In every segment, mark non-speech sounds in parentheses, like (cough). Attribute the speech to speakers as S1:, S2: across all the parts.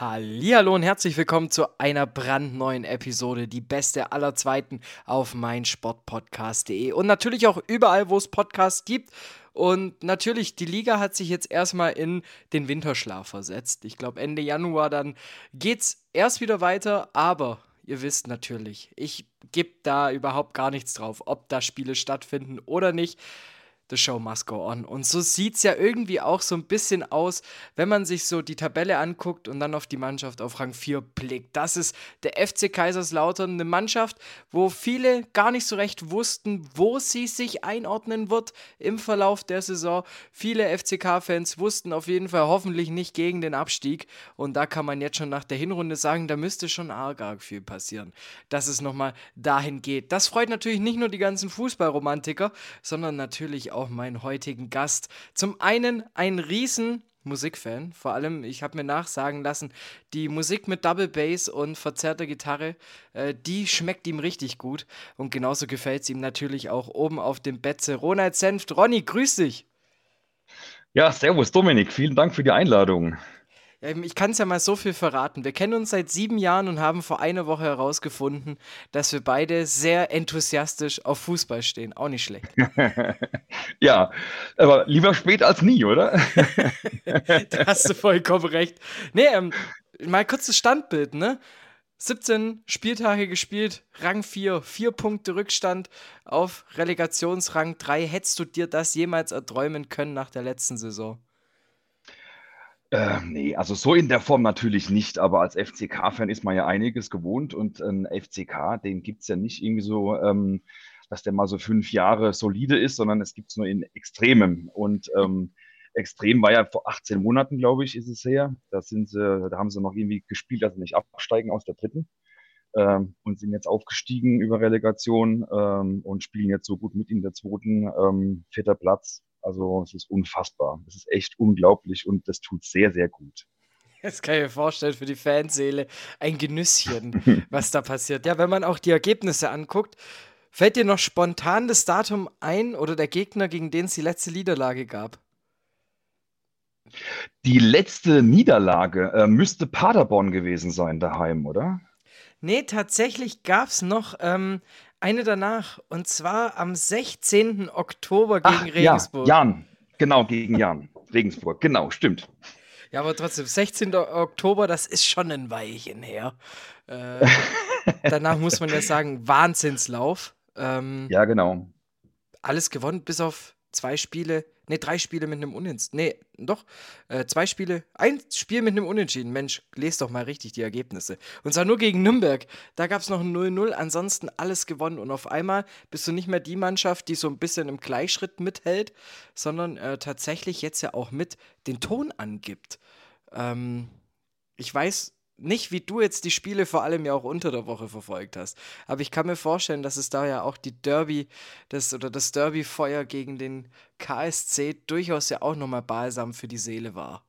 S1: Hallihallo und herzlich willkommen zu einer brandneuen Episode, die beste aller Zweiten auf meinsportpodcast.de und natürlich auch überall, wo es Podcasts gibt. Und natürlich, die Liga hat sich jetzt erstmal in den Winterschlaf versetzt. Ich glaube, Ende Januar dann geht's erst wieder weiter, aber ihr wisst natürlich, ich gebe da überhaupt gar nichts drauf, ob da Spiele stattfinden oder nicht. The Show Must Go On. Und so sieht es ja irgendwie auch so ein bisschen aus, wenn man sich so die Tabelle anguckt und dann auf die Mannschaft auf Rang 4 blickt. Das ist der FC Kaiserslautern, eine Mannschaft, wo viele gar nicht so recht wussten, wo sie sich einordnen wird im Verlauf der Saison. Viele FCK-Fans wussten auf jeden Fall hoffentlich nicht gegen den Abstieg. Und da kann man jetzt schon nach der Hinrunde sagen, da müsste schon arg, arg viel passieren, dass es nochmal dahin geht. Das freut natürlich nicht nur die ganzen Fußballromantiker, sondern natürlich auch auch meinen heutigen Gast. Zum einen ein riesen Musikfan. Vor allem, ich habe mir nachsagen lassen, die Musik mit Double Bass und verzerrter Gitarre, äh, die schmeckt ihm richtig gut. Und genauso gefällt es ihm natürlich auch oben auf dem Betze. Ronald Senft. Ronny, grüß dich.
S2: Ja, servus Dominik, vielen Dank für die Einladung.
S1: Ähm, ich kann es ja mal so viel verraten. Wir kennen uns seit sieben Jahren und haben vor einer Woche herausgefunden, dass wir beide sehr enthusiastisch auf Fußball stehen. Auch nicht schlecht. (laughs)
S2: ja, aber lieber spät als nie, oder? (laughs)
S1: da hast du vollkommen recht. Nee, ähm, mal kurzes Standbild, ne? 17 Spieltage gespielt, Rang 4, 4 Punkte Rückstand auf Relegationsrang 3. Hättest du dir das jemals erträumen können nach der letzten Saison?
S2: Äh, nee, also so in der Form natürlich nicht, aber als FCK-Fan ist man ja einiges gewohnt und ein FCK, den gibt es ja nicht irgendwie so, ähm, dass der mal so fünf Jahre solide ist, sondern es gibt es nur in Extremem. Und ähm, Extrem war ja vor 18 Monaten, glaube ich, ist es her. Da sind sie, da haben sie noch irgendwie gespielt, dass sie nicht absteigen aus der dritten. Ähm, und sind jetzt aufgestiegen über Relegation ähm, und spielen jetzt so gut mit in der zweiten, ähm, vierter Platz. Also es ist unfassbar. Es ist echt unglaublich und das tut sehr, sehr gut.
S1: Das kann ich mir vorstellen, für die Fanseele ein Genüsschen, (laughs) was da passiert. Ja, wenn man auch die Ergebnisse anguckt, fällt dir noch spontan das Datum ein oder der Gegner, gegen den es die letzte Niederlage gab?
S2: Die letzte Niederlage äh, müsste Paderborn gewesen sein daheim, oder?
S1: Nee, tatsächlich gab es noch ähm, eine danach. Und zwar am 16. Oktober gegen Ach, Regensburg.
S2: Ja, Jan. Genau, gegen Jan. Regensburg. Genau, stimmt.
S1: Ja, aber trotzdem, 16. Oktober, das ist schon ein Weilchen her. Äh, (laughs) danach muss man ja sagen, Wahnsinnslauf. Ähm,
S2: ja, genau.
S1: Alles gewonnen, bis auf zwei Spiele Ne, drei Spiele mit einem Unentschieden. Ne, doch. Äh, zwei Spiele. Ein Spiel mit einem Unentschieden. Mensch, lest doch mal richtig die Ergebnisse. Und zwar nur gegen Nürnberg. Da gab es noch ein 0-0. Ansonsten alles gewonnen. Und auf einmal bist du nicht mehr die Mannschaft, die so ein bisschen im Gleichschritt mithält, sondern äh, tatsächlich jetzt ja auch mit den Ton angibt. Ähm, ich weiß nicht, wie du jetzt die Spiele vor allem ja auch unter der Woche verfolgt hast. Aber ich kann mir vorstellen, dass es da ja auch die Derby, das oder das Derby-Feuer gegen den KSC durchaus ja auch nochmal balsam für die Seele war.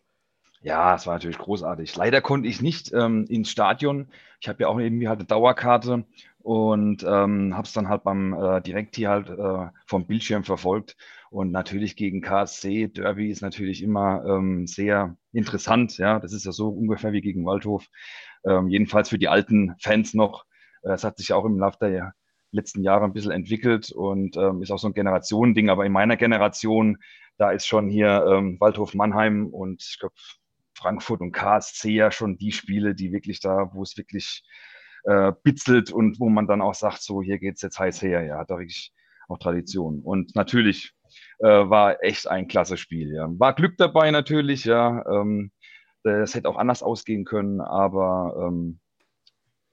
S2: Ja, es war natürlich großartig. Leider konnte ich nicht ähm, ins Stadion. Ich habe ja auch irgendwie halt eine Dauerkarte und ähm, habe es dann halt beim äh, direkt hier halt äh, vom Bildschirm verfolgt. Und natürlich gegen KSC, Derby ist natürlich immer ähm, sehr interessant. Ja, das ist ja so ungefähr wie gegen Waldhof. Ähm, jedenfalls für die alten Fans noch. Äh, es hat sich ja auch im Laufe der letzten Jahre ein bisschen entwickelt und ähm, ist auch so ein Generationending. Aber in meiner Generation, da ist schon hier ähm, Waldhof Mannheim und ich glaube Frankfurt und KSC ja schon die Spiele, die wirklich da, wo es wirklich äh, bitzelt und wo man dann auch sagt, so hier geht's jetzt heiß her. Ja, hat da wirklich auch Tradition. Und natürlich äh, war echt ein klasse Spiel. Ja. War Glück dabei natürlich, ja. Ähm, das hätte auch anders ausgehen können, aber ähm,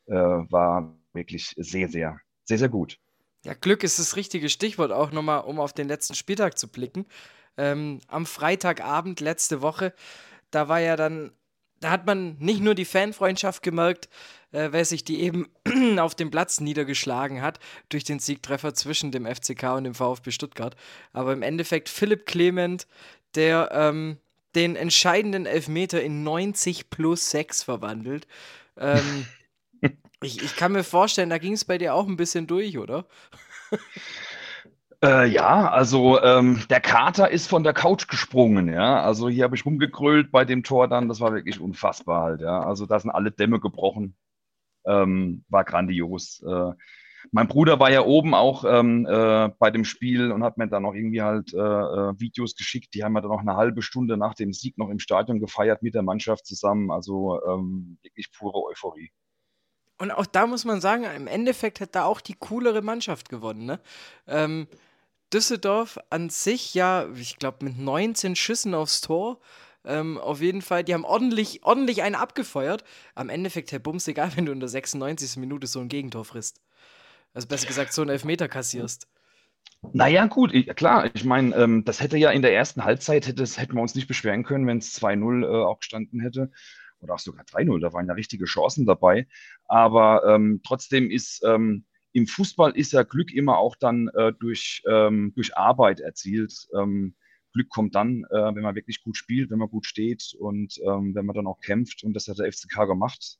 S2: äh, war wirklich sehr, sehr, sehr, sehr gut.
S1: Ja, Glück ist das richtige Stichwort, auch nochmal, um auf den letzten Spieltag zu blicken. Ähm, am Freitagabend letzte Woche, da war ja dann, da hat man nicht nur die Fanfreundschaft gemerkt, äh, wer sich die eben (clears throat) auf dem Platz niedergeschlagen hat durch den Siegtreffer zwischen dem FCK und dem VfB Stuttgart. Aber im Endeffekt Philipp Clement, der ähm, den entscheidenden Elfmeter in 90 plus 6 verwandelt. Ähm, (laughs) ich, ich kann mir vorstellen, da ging es bei dir auch ein bisschen durch, oder? (laughs)
S2: Äh, ja, also ähm, der Kater ist von der Couch gesprungen, ja. Also hier habe ich rumgegrölt bei dem Tor dann, das war wirklich unfassbar halt, ja. Also da sind alle Dämme gebrochen. Ähm, war grandios. Äh, mein Bruder war ja oben auch ähm, äh, bei dem Spiel und hat mir dann noch irgendwie halt äh, äh, Videos geschickt. Die haben wir dann noch eine halbe Stunde nach dem Sieg noch im Stadion gefeiert mit der Mannschaft zusammen. Also ähm, wirklich pure Euphorie.
S1: Und auch da muss man sagen, im Endeffekt hat da auch die coolere Mannschaft gewonnen. Ne? Ähm, Düsseldorf an sich ja, ich glaube, mit 19 Schüssen aufs Tor. Ähm, auf jeden Fall, die haben ordentlich, ordentlich einen abgefeuert. Am Endeffekt, Herr Bums, egal, (laughs) wenn du in der 96. Minute so ein Gegentor frisst. Also besser gesagt, so einen Elfmeter kassierst.
S2: Naja, gut, ich, klar. Ich meine, ähm, das hätte ja in der ersten Halbzeit, hätte, hätten wir uns nicht beschweren können, wenn es 2-0 äh, auch gestanden hätte. Oder auch sogar 3-0, da waren ja richtige Chancen dabei. Aber ähm, trotzdem ist ähm, im Fußball ist ja Glück immer auch dann äh, durch, ähm, durch Arbeit erzielt. Ähm, Glück kommt dann, äh, wenn man wirklich gut spielt, wenn man gut steht und ähm, wenn man dann auch kämpft. Und das hat der FCK gemacht.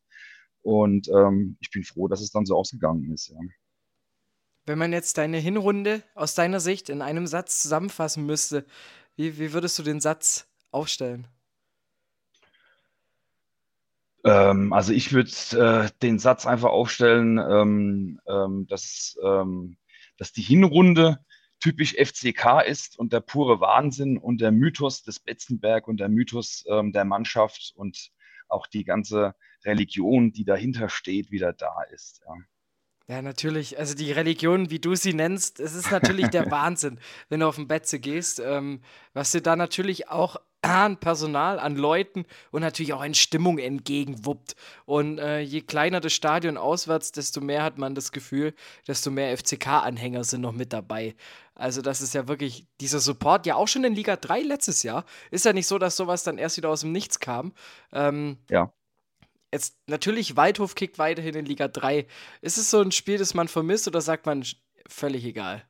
S2: Und ähm, ich bin froh, dass es dann so ausgegangen ist. Ja.
S1: Wenn man jetzt deine Hinrunde aus deiner Sicht in einem Satz zusammenfassen müsste, wie, wie würdest du den Satz aufstellen?
S2: Ähm, also ich würde äh, den Satz einfach aufstellen, ähm, ähm, dass, ähm, dass die Hinrunde typisch FCK ist und der pure Wahnsinn und der Mythos des Betzenberg und der Mythos ähm, der Mannschaft und auch die ganze Religion, die dahinter steht, wieder da ist. Ja.
S1: Ja, natürlich. Also die Religion, wie du sie nennst, es ist natürlich der (laughs) Wahnsinn, wenn du auf den Betze gehst. Ähm, was dir da natürlich auch an Personal, an Leuten und natürlich auch an Stimmung entgegenwuppt. Und äh, je kleiner das Stadion auswärts, desto mehr hat man das Gefühl, desto mehr FCK-Anhänger sind noch mit dabei. Also das ist ja wirklich dieser Support, ja auch schon in Liga 3 letztes Jahr. Ist ja nicht so, dass sowas dann erst wieder aus dem Nichts kam. Ähm,
S2: ja.
S1: Jetzt natürlich, Waldhof kickt weiterhin in Liga 3. Ist es so ein Spiel, das man vermisst oder sagt man völlig egal?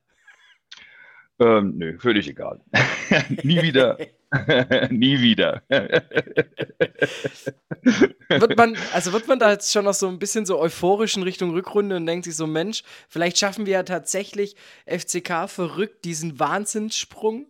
S2: Ähm, nö, völlig egal. (laughs) Nie wieder. (laughs) (laughs) Nie wieder. (laughs)
S1: wird man, also wird man da jetzt schon noch so ein bisschen so euphorisch in Richtung Rückrunde und denkt sich so, Mensch, vielleicht schaffen wir ja tatsächlich FCK verrückt diesen Wahnsinnssprung?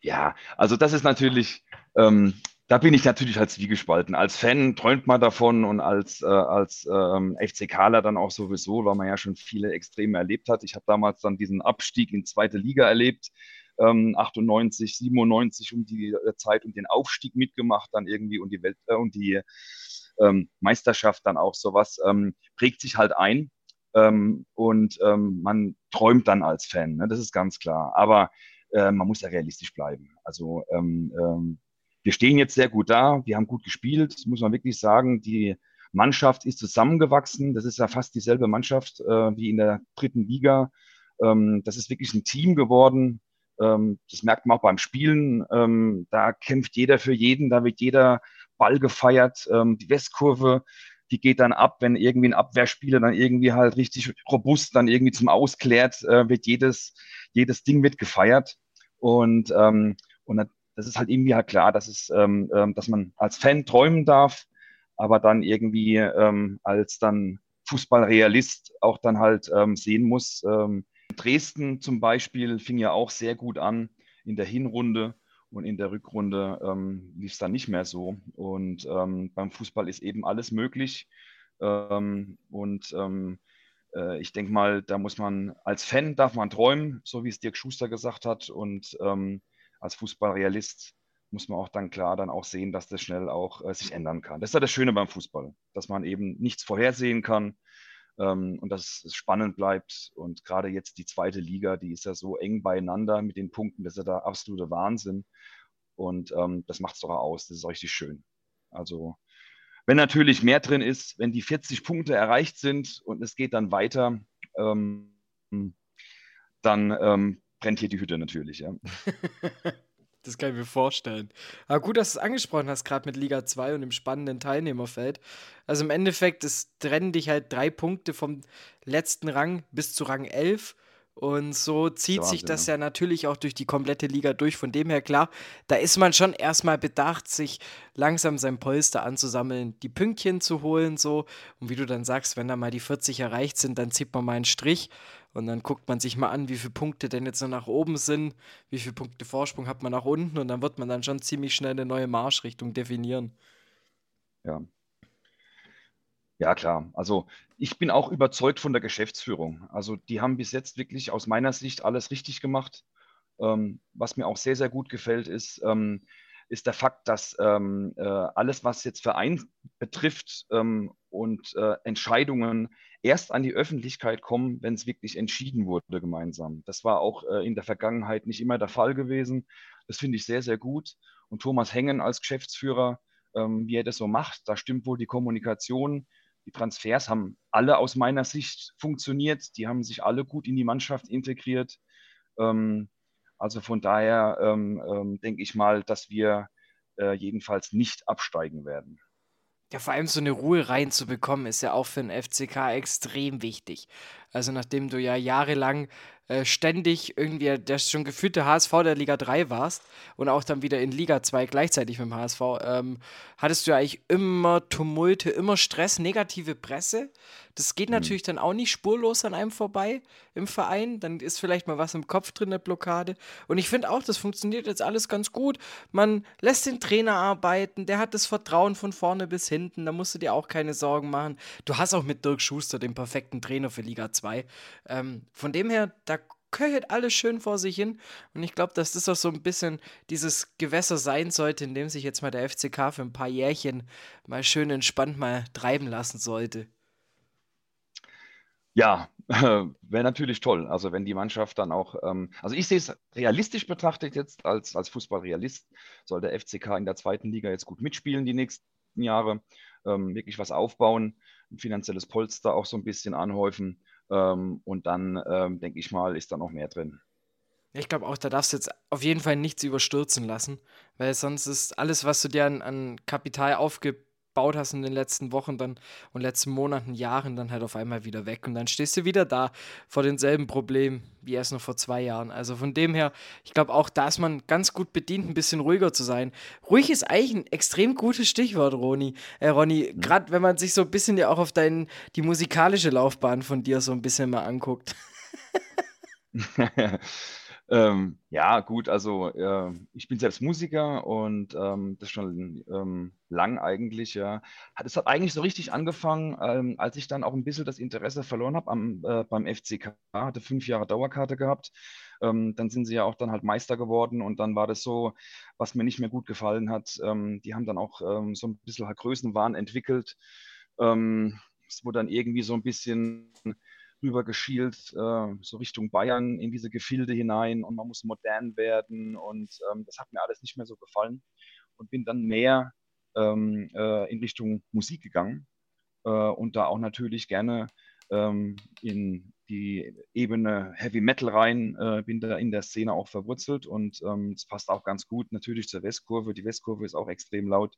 S2: Ja, also das ist natürlich, ähm, da bin ich natürlich als Zwiegespalten. Als Fan träumt man davon und als, äh, als ähm, FCKler dann auch sowieso, weil man ja schon viele Extreme erlebt hat. Ich habe damals dann diesen Abstieg in zweite Liga erlebt, ähm, 98, 97 um die äh, Zeit und den Aufstieg mitgemacht dann irgendwie und die Welt äh, und die ähm, Meisterschaft dann auch sowas ähm, prägt sich halt ein ähm, und ähm, man träumt dann als Fan. Ne? Das ist ganz klar. Aber äh, man muss ja realistisch bleiben. Also ähm, ähm, wir stehen jetzt sehr gut da, wir haben gut gespielt, muss man wirklich sagen. Die Mannschaft ist zusammengewachsen. Das ist ja fast dieselbe Mannschaft äh, wie in der dritten Liga. Ähm, das ist wirklich ein Team geworden. Ähm, das merkt man auch beim Spielen. Ähm, da kämpft jeder für jeden, da wird jeder Ball gefeiert. Ähm, die Westkurve, die geht dann ab, wenn irgendwie ein Abwehrspieler dann irgendwie halt richtig robust dann irgendwie zum Ausklärt, äh, wird jedes, jedes Ding wird gefeiert. Und, und das ist halt irgendwie halt klar, dass es, dass man als Fan träumen darf, aber dann irgendwie als dann Fußballrealist auch dann halt sehen muss. Dresden zum Beispiel fing ja auch sehr gut an in der Hinrunde und in der Rückrunde ähm, lief es dann nicht mehr so. Und ähm, beim Fußball ist eben alles möglich. Ähm, und ähm, äh, ich denke mal, da muss man als Fan darf man träumen, so wie es Dirk Schuster gesagt hat. Und ähm, als Fußballrealist muss man auch dann klar dann auch sehen, dass das schnell auch äh, sich ändern kann. Das ist ja das Schöne beim Fußball, dass man eben nichts vorhersehen kann und dass es spannend bleibt. Und gerade jetzt die zweite Liga, die ist ja so eng beieinander mit den Punkten, das ist ja der absolute Wahnsinn. Und ähm, das macht es doch aus, das ist richtig schön. Also wenn natürlich mehr drin ist, wenn die 40 Punkte erreicht sind und es geht dann weiter, ähm, dann ähm, brennt hier die Hütte natürlich, ja. (laughs)
S1: das kann ich mir vorstellen. Aber gut, dass du es angesprochen hast, gerade mit Liga 2 und dem spannenden Teilnehmerfeld. Also im Endeffekt, es trennen dich halt drei Punkte vom letzten Rang bis zu Rang 11. Und so zieht Wahnsinn, sich das ja natürlich auch durch die komplette Liga durch. Von dem her klar, da ist man schon erstmal bedacht, sich langsam sein Polster anzusammeln, die Pünktchen zu holen, so. Und wie du dann sagst, wenn da mal die 40 erreicht sind, dann zieht man mal einen Strich und dann guckt man sich mal an, wie viele Punkte denn jetzt noch nach oben sind, wie viele Punkte Vorsprung hat man nach unten und dann wird man dann schon ziemlich schnell eine neue Marschrichtung definieren.
S2: Ja, ja, klar. Also ich bin auch überzeugt von der Geschäftsführung. Also die haben bis jetzt wirklich aus meiner Sicht alles richtig gemacht. Ähm, was mir auch sehr, sehr gut gefällt, ist, ähm, ist der Fakt, dass ähm, äh, alles, was jetzt Verein betrifft ähm, und äh, Entscheidungen erst an die Öffentlichkeit kommen, wenn es wirklich entschieden wurde gemeinsam. Das war auch äh, in der Vergangenheit nicht immer der Fall gewesen. Das finde ich sehr, sehr gut. Und Thomas Hengen als Geschäftsführer, ähm, wie er das so macht, da stimmt wohl die Kommunikation die Transfers haben alle aus meiner Sicht funktioniert. Die haben sich alle gut in die Mannschaft integriert. Ähm, also von daher ähm, ähm, denke ich mal, dass wir äh, jedenfalls nicht absteigen werden.
S1: Ja, vor allem so eine Ruhe reinzubekommen, ist ja auch für den FCK extrem wichtig. Also nachdem du ja jahrelang äh, ständig irgendwie der schon gefühlte HSV der Liga 3 warst und auch dann wieder in Liga 2 gleichzeitig mit dem HSV, ähm, hattest du ja eigentlich immer Tumulte, immer Stress, negative Presse. Das geht mhm. natürlich dann auch nicht spurlos an einem vorbei im Verein. Dann ist vielleicht mal was im Kopf drin, eine Blockade. Und ich finde auch, das funktioniert jetzt alles ganz gut. Man lässt den Trainer arbeiten, der hat das Vertrauen von vorne bis hinten. Da musst du dir auch keine Sorgen machen. Du hast auch mit Dirk Schuster den perfekten Trainer für Liga 2. Ähm, von dem her, da köchelt alles schön vor sich hin. Und ich glaube, dass das auch so ein bisschen dieses Gewässer sein sollte, in dem sich jetzt mal der FCK für ein paar Jährchen mal schön entspannt mal treiben lassen sollte.
S2: Ja, (laughs) wäre natürlich toll. Also wenn die Mannschaft dann auch, ähm, also ich sehe es realistisch betrachtet jetzt als, als Fußballrealist, soll der FCK in der zweiten Liga jetzt gut mitspielen die nächsten Jahre, ähm, wirklich was aufbauen, ein finanzielles Polster auch so ein bisschen anhäufen ähm, und dann, ähm, denke ich mal, ist da noch mehr drin.
S1: Ich glaube auch, da darfst du jetzt auf jeden Fall nichts überstürzen lassen, weil sonst ist alles, was du dir an, an Kapital aufgibst, aufgebaut hast in den letzten Wochen dann und letzten Monaten, Jahren dann halt auf einmal wieder weg. Und dann stehst du wieder da vor denselben Problemen wie erst noch vor zwei Jahren. Also von dem her, ich glaube auch, da ist man ganz gut bedient, ein bisschen ruhiger zu sein. Ruhig ist eigentlich ein extrem gutes Stichwort, Roni. Äh, Ronny, mhm. gerade wenn man sich so ein bisschen ja auch auf dein, die musikalische Laufbahn von dir so ein bisschen mal anguckt. (laughs) (laughs)
S2: Ähm, ja, gut, also äh, ich bin selbst Musiker und ähm, das schon ähm, lang eigentlich, ja. Es hat eigentlich so richtig angefangen, ähm, als ich dann auch ein bisschen das Interesse verloren habe äh, beim FCK, hatte fünf Jahre Dauerkarte gehabt. Ähm, dann sind sie ja auch dann halt Meister geworden und dann war das so, was mir nicht mehr gut gefallen hat. Ähm, die haben dann auch so ein bisschen halt Größenwahn entwickelt. es wurde dann irgendwie so ein bisschen rüber geschielt, äh, so Richtung Bayern in diese Gefilde hinein und man muss modern werden und ähm, das hat mir alles nicht mehr so gefallen und bin dann mehr ähm, äh, in Richtung Musik gegangen äh, und da auch natürlich gerne ähm, in die Ebene Heavy Metal rein, äh, bin da in der Szene auch verwurzelt und ähm, es passt auch ganz gut natürlich zur Westkurve. Die Westkurve ist auch extrem laut,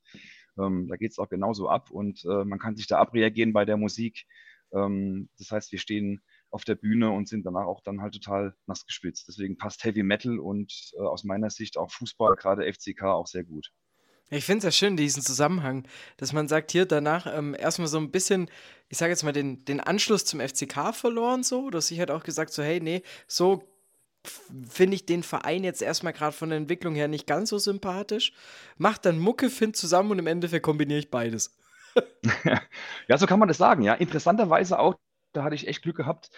S2: ähm, da geht es auch genauso ab und äh, man kann sich da abreagieren bei der Musik. Ähm, das heißt, wir stehen auf der Bühne und sind danach auch dann halt total nass gespitzt. Deswegen passt Heavy Metal und äh, aus meiner Sicht auch Fußball, gerade FCK, auch sehr gut.
S1: Ich finde es ja schön, diesen Zusammenhang, dass man sagt, hier danach ähm, erstmal so ein bisschen, ich sage jetzt mal, den, den Anschluss zum FCK verloren, so, dass ich halt auch gesagt, so, hey, nee, so finde ich den Verein jetzt erstmal gerade von der Entwicklung her nicht ganz so sympathisch. Macht dann Mucke, find zusammen und im Endeffekt kombiniere ich beides. (laughs)
S2: Ja, so kann man das sagen, ja. Interessanterweise auch, da hatte ich echt Glück gehabt.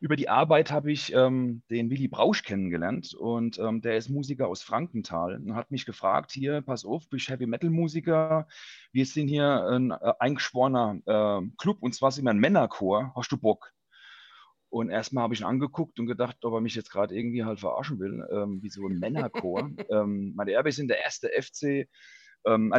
S2: Über die Arbeit habe ich ähm, den Willi Brausch kennengelernt und ähm, der ist Musiker aus Frankenthal und hat mich gefragt, hier, pass auf, bist Heavy Metal Musiker, wir sind hier ein äh, eingeschworener äh, Club und zwar sind wir ein Männerchor, hast du Bock? Und erstmal habe ich ihn angeguckt und gedacht, ob er mich jetzt gerade irgendwie halt verarschen will, ähm, wie so ein Männerchor. (laughs) ähm, meine Erbe sind der erste FC, ähm,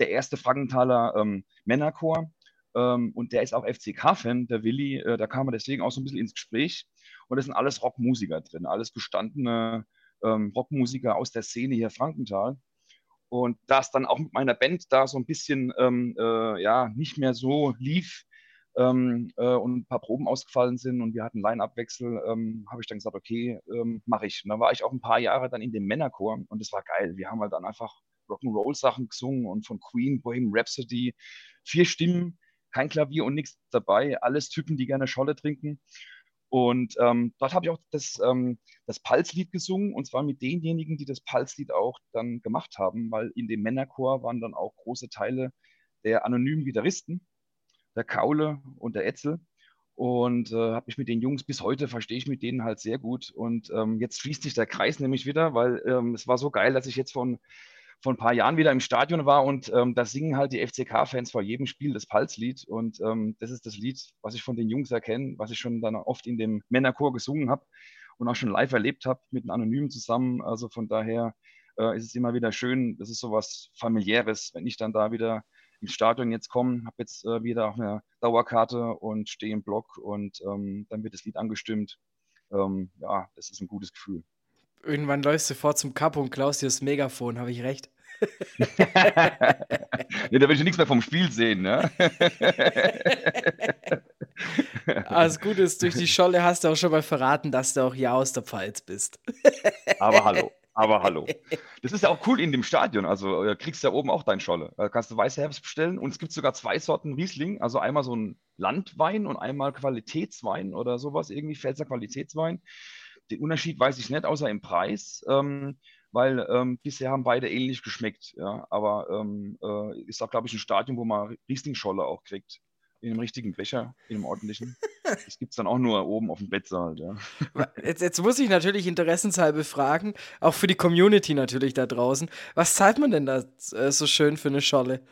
S2: der erste Frankenthaler ähm, Männerchor. Ähm, und der ist auch FCK-Fan, der Willi. Äh, da kam er deswegen auch so ein bisschen ins Gespräch. Und es sind alles Rockmusiker drin, alles gestandene ähm, Rockmusiker aus der Szene hier Frankenthal. Und da es dann auch mit meiner Band da so ein bisschen ähm, äh, ja, nicht mehr so lief, ähm, äh, und ein paar Proben ausgefallen sind und wir hatten Line-Up-Wechsel, ähm, habe ich dann gesagt, okay, ähm, mache ich. Und dann war ich auch ein paar Jahre dann in dem Männerchor und das war geil. Wir haben halt dann einfach Rock'n'Roll-Sachen gesungen und von Queen, Bohemian Rhapsody, vier Stimmen, kein Klavier und nichts dabei, alles Typen, die gerne Scholle trinken. Und ähm, dort habe ich auch das, ähm, das Pulslied gesungen und zwar mit denjenigen, die das Pulslied auch dann gemacht haben, weil in dem Männerchor waren dann auch große Teile der anonymen Gitarristen, der Kaule und der Etzel. Und äh, habe mich mit den Jungs bis heute verstehe ich mit denen halt sehr gut. Und ähm, jetzt schließt sich der Kreis nämlich wieder, weil ähm, es war so geil, dass ich jetzt von vor ein paar Jahren wieder im Stadion war und ähm, da singen halt die FCK-Fans vor jedem Spiel das Pulslied und ähm, das ist das Lied, was ich von den Jungs erkenne, was ich schon dann oft in dem Männerchor gesungen habe und auch schon live erlebt habe mit einem Anonymen zusammen. Also von daher äh, ist es immer wieder schön, das ist so was familiäres, wenn ich dann da wieder ins Stadion jetzt komme, habe jetzt äh, wieder auch eine Dauerkarte und stehe im Block und ähm, dann wird das Lied angestimmt. Ähm, ja, das ist ein gutes Gefühl.
S1: Irgendwann läufst du vor zum Cup und klaust dir das Megafon, habe ich recht? (laughs)
S2: ja, da will ich nichts mehr vom Spiel sehen, ne? (laughs)
S1: Alles Gute ist, durch die Scholle hast du auch schon mal verraten, dass du auch hier aus der Pfalz bist. (laughs)
S2: Aber hallo, aber hallo. Das ist ja auch cool in dem Stadion. Also äh, kriegst du ja oben auch dein Scholle. Da kannst du weiße Herbst bestellen und es gibt sogar zwei Sorten Riesling. Also einmal so ein Landwein und einmal Qualitätswein oder sowas, irgendwie Pfälzer Qualitätswein. Den Unterschied weiß ich nicht, außer im Preis. Ähm, weil ähm, bisher haben beide ähnlich geschmeckt. Ja? Aber ähm, äh, ist auch, glaube ich, ein Stadion, wo man Rieslingscholle auch kriegt. In einem richtigen Becher, in einem ordentlichen. (laughs) Das gibt es dann auch nur oben auf dem Bettsaal. Ja.
S1: Jetzt, jetzt, muss ich natürlich interessenshalber fragen, auch für die Community natürlich da draußen. Was zahlt man denn da äh, so schön für eine Scholle?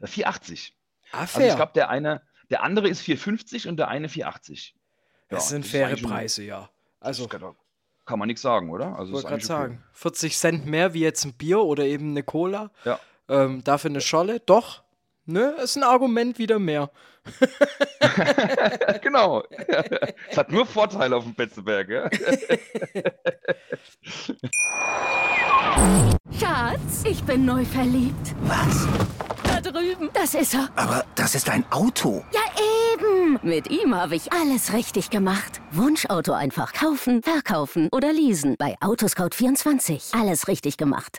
S2: 4,80.
S1: Ah,
S2: fair. Also ich glaube, der eine, der andere ist 4,50 und der eine 4,80.
S1: Das ja, sind das faire Preise, ja. Also
S2: kann man nichts sagen, oder?
S1: Also wollte gerade sagen, okay. 40 Cent mehr wie jetzt ein Bier oder eben eine Cola.
S2: Ja.
S1: Ähm, dafür eine Scholle, doch. Ne, ist ein Argument wieder mehr. (laughs)
S2: genau. Es hat nur Vorteile auf dem Betzeberg, ja? (laughs)
S3: Schatz, ich bin neu verliebt.
S4: Was?
S3: Da drüben. Das ist er.
S4: Aber das ist ein Auto.
S3: Ja, eben. Mit ihm habe ich alles richtig gemacht. Wunschauto einfach kaufen, verkaufen oder leasen. Bei Autoscout24. Alles richtig gemacht.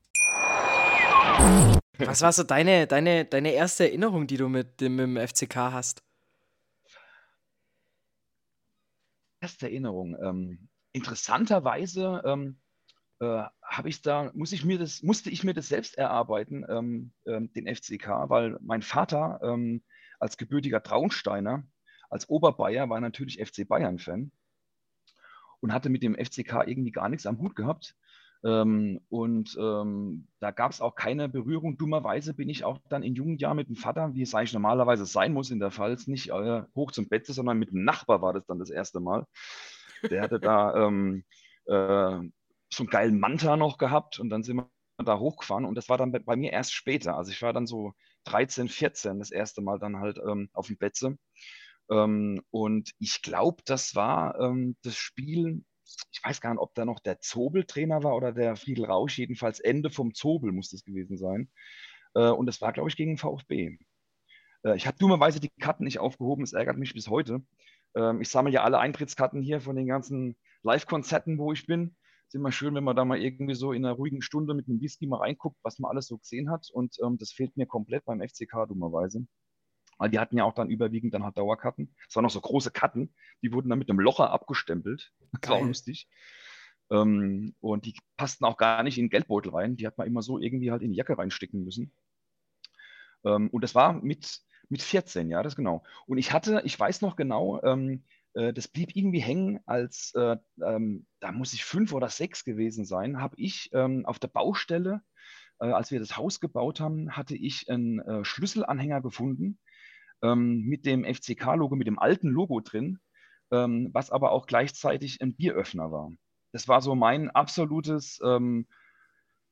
S1: Was war so deine, deine, deine erste Erinnerung, die du mit dem, mit dem FCK hast?
S2: Erste Erinnerung. Ähm, interessanterweise ähm, äh, habe ich da, muss ich mir das, musste ich mir das selbst erarbeiten, ähm, ähm den FCK, weil mein Vater ähm, als gebürtiger Traunsteiner, als Oberbayer, war natürlich FC Bayern-Fan und hatte mit dem FCK irgendwie gar nichts am Hut gehabt. Ähm, und ähm, da gab es auch keine Berührung. Dummerweise bin ich auch dann in jungen Jahren mit dem Vater, wie es eigentlich normalerweise sein muss in der Pfalz, nicht äh, hoch zum Bett, sondern mit dem Nachbar war das dann das erste Mal. Der hatte da (laughs) ähm, äh, so einen geilen Manta noch gehabt und dann sind wir da hochgefahren und das war dann bei, bei mir erst später. Also ich war dann so 13, 14 das erste Mal dann halt ähm, auf dem Betze. Ähm, und ich glaube, das war ähm, das Spiel, ich weiß gar nicht, ob da noch der Zobel-Trainer war oder der Friedel Rausch, jedenfalls Ende vom Zobel muss das gewesen sein. Äh, und das war, glaube ich, gegen VfB. Äh, ich habe dummerweise die Karten nicht aufgehoben, es ärgert mich bis heute. Ähm, ich sammle ja alle Eintrittskarten hier von den ganzen Live-Konzerten, wo ich bin ist immer schön, wenn man da mal irgendwie so in einer ruhigen Stunde mit einem Whisky mal reinguckt, was man alles so gesehen hat. Und ähm, das fehlt mir komplett beim FCK dummerweise. Weil die hatten ja auch dann überwiegend dann halt Dauerkarten. Es waren noch so große Karten, die wurden dann mit einem Locher abgestempelt. (laughs) Das war auch lustig. Ähm, und die passten auch gar nicht in den Geldbeutel rein. Die hat man immer so irgendwie halt in die Jacke reinstecken müssen. Ähm, und das war mit, mit 14, ja, das genau. Und ich hatte, ich weiß noch genau, ähm, äh, das blieb irgendwie hängen, als äh, ähm, da muss ich fünf oder sechs gewesen sein, habe ich ähm, auf der Baustelle, äh, als wir das Haus gebaut haben, hatte ich einen äh, Schlüsselanhänger gefunden ähm, mit dem FCK-Logo, mit dem alten Logo drin. ähm, was aber auch gleichzeitig ein Bieröffner war. Das war so mein absolutes ähm,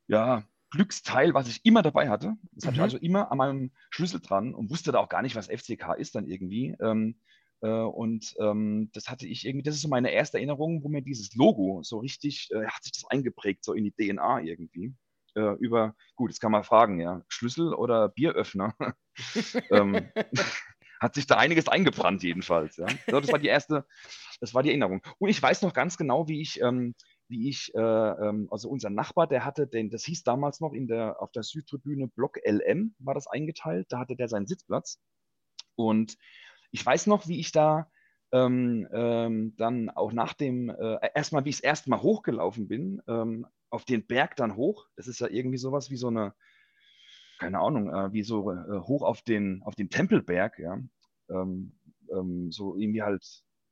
S2: ja, Glücksteil, was ich immer dabei hatte. Das hatte ich
S1: Mhm.
S2: also immer an meinem Schlüssel dran und wusste da auch gar nicht, was FCK ist dann irgendwie. Ähm, äh, und ähm, das hatte ich irgendwie, das ist so meine erste Erinnerung, wo mir dieses Logo so richtig, äh, hat sich das eingeprägt, so in die DNA irgendwie. Äh, über, gut, jetzt kann man fragen, ja, Schlüssel oder Bieröffner? (laughs) ähm, (laughs) hat sich da einiges eingebrannt jedenfalls. Ja. So, das war die erste, das war die Erinnerung. Und ich weiß noch ganz genau, wie ich, ähm, wie ich, äh, ähm, also unser Nachbar, der hatte den, das hieß damals noch in der, auf der Südtribüne Block LM, war das eingeteilt, da hatte der seinen Sitzplatz. Und ich weiß noch, wie ich da ähm, ähm, dann auch nach dem, äh, erstmal, wie ich das erste Mal hochgelaufen bin, ähm, auf den Berg dann hoch. Das ist ja irgendwie sowas wie so eine, keine Ahnung, äh, wie so äh, hoch auf den, auf den Tempelberg, ja. Ähm, ähm, so irgendwie halt